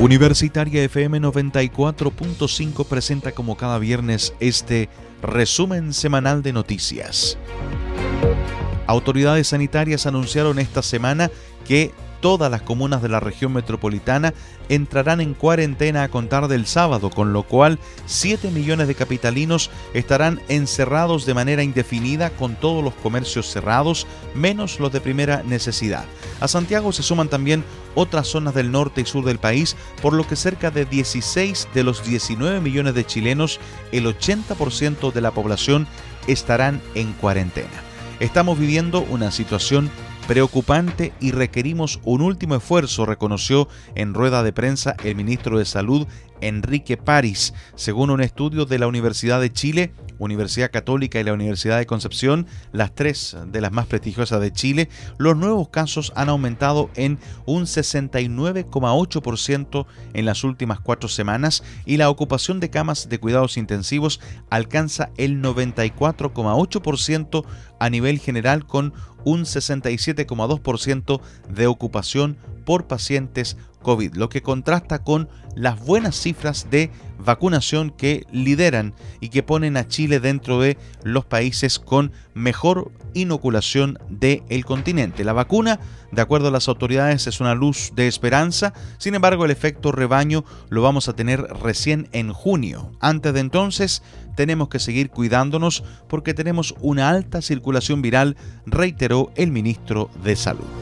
Universitaria FM 94.5 presenta como cada viernes este resumen semanal de noticias. Autoridades sanitarias anunciaron esta semana que todas las comunas de la región metropolitana entrarán en cuarentena a contar del sábado, con lo cual 7 millones de capitalinos estarán encerrados de manera indefinida con todos los comercios cerrados, menos los de primera necesidad. A Santiago se suman también otras zonas del norte y sur del país, por lo que cerca de 16 de los 19 millones de chilenos, el 80% de la población, estarán en cuarentena. Estamos viviendo una situación preocupante y requerimos un último esfuerzo, reconoció en rueda de prensa el ministro de Salud Enrique París. Según un estudio de la Universidad de Chile, Universidad Católica y la Universidad de Concepción, las tres de las más prestigiosas de Chile, los nuevos casos han aumentado en un 69,8% en las últimas cuatro semanas y la ocupación de camas de cuidados intensivos alcanza el 94,8% a nivel general con un 67,2% de ocupación por pacientes COVID, lo que contrasta con las buenas cifras de vacunación que lideran y que ponen a Chile dentro de los países con mejor inoculación del continente. La vacuna, de acuerdo a las autoridades, es una luz de esperanza, sin embargo el efecto rebaño lo vamos a tener recién en junio. Antes de entonces tenemos que seguir cuidándonos porque tenemos una alta circulación viral, reiteró el ministro de Salud.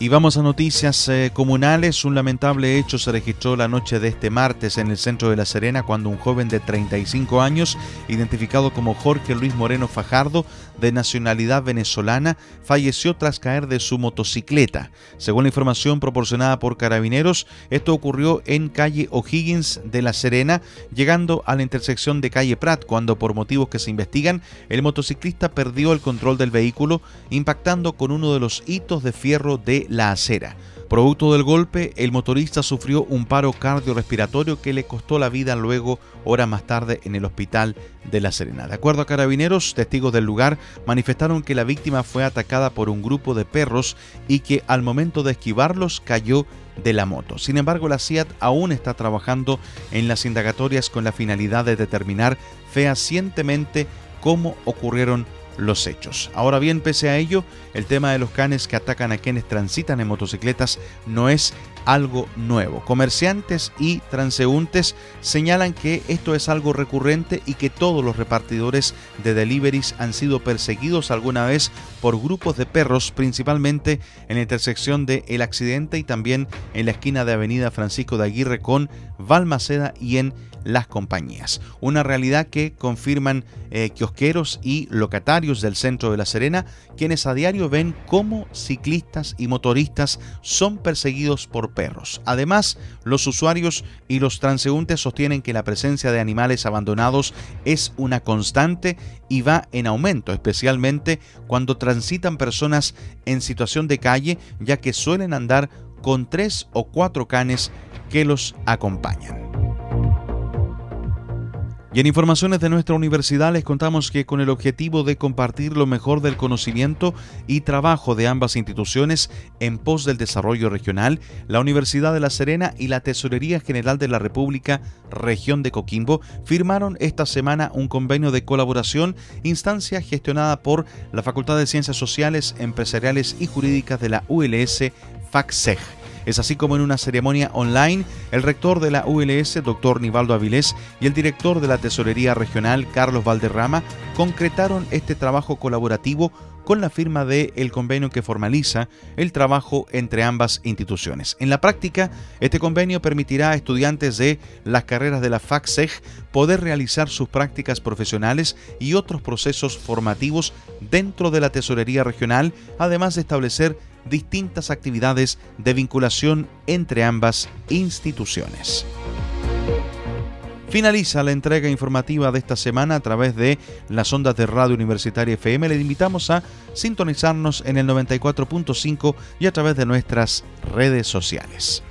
Y vamos a noticias eh, comunales. Un lamentable hecho se registró la noche de este martes en el centro de La Serena cuando un joven de 35 años, identificado como Jorge Luis Moreno Fajardo, de nacionalidad venezolana, falleció tras caer de su motocicleta. Según la información proporcionada por carabineros, esto ocurrió en calle O'Higgins de La Serena, llegando a la intersección de calle Prat, cuando por motivos que se investigan, el motociclista perdió el control del vehículo, impactando con uno de los hitos de fierro de la acera. Producto del golpe, el motorista sufrió un paro cardiorrespiratorio que le costó la vida luego, horas más tarde, en el hospital de La Serena. De acuerdo a carabineros, testigos del lugar manifestaron que la víctima fue atacada por un grupo de perros y que al momento de esquivarlos cayó de la moto. Sin embargo, la CIAT aún está trabajando en las indagatorias con la finalidad de determinar fehacientemente cómo ocurrieron los hechos. Ahora bien, pese a ello, el tema de los canes que atacan a quienes transitan en motocicletas no es algo nuevo. Comerciantes y transeúntes señalan que esto es algo recurrente y que todos los repartidores de deliveries han sido perseguidos alguna vez por grupos de perros, principalmente en la intersección de El Accidente y también en la esquina de Avenida Francisco de Aguirre con Valmaceda y en las compañías. Una realidad que confirman eh, kiosqueros y locatarios del centro de La Serena, quienes a diario ven cómo ciclistas y motoristas son perseguidos por perros. Además, los usuarios y los transeúntes sostienen que la presencia de animales abandonados es una constante y va en aumento, especialmente cuando transitan personas en situación de calle, ya que suelen andar con tres o cuatro canes que los acompañan. Y en informaciones de nuestra universidad les contamos que con el objetivo de compartir lo mejor del conocimiento y trabajo de ambas instituciones en pos del desarrollo regional, la Universidad de La Serena y la Tesorería General de la República, región de Coquimbo, firmaron esta semana un convenio de colaboración, instancia gestionada por la Facultad de Ciencias Sociales, Empresariales y Jurídicas de la ULS FACSEG. Es así como en una ceremonia online, el rector de la ULS, doctor Nivaldo Avilés, y el director de la Tesorería Regional, Carlos Valderrama, concretaron este trabajo colaborativo con la firma del el convenio que formaliza el trabajo entre ambas instituciones. En la práctica, este convenio permitirá a estudiantes de las carreras de la FACSEG poder realizar sus prácticas profesionales y otros procesos formativos dentro de la tesorería regional, además de establecer distintas actividades de vinculación entre ambas instituciones. Finaliza la entrega informativa de esta semana a través de las ondas de Radio Universitaria FM. Le invitamos a sintonizarnos en el 94.5 y a través de nuestras redes sociales.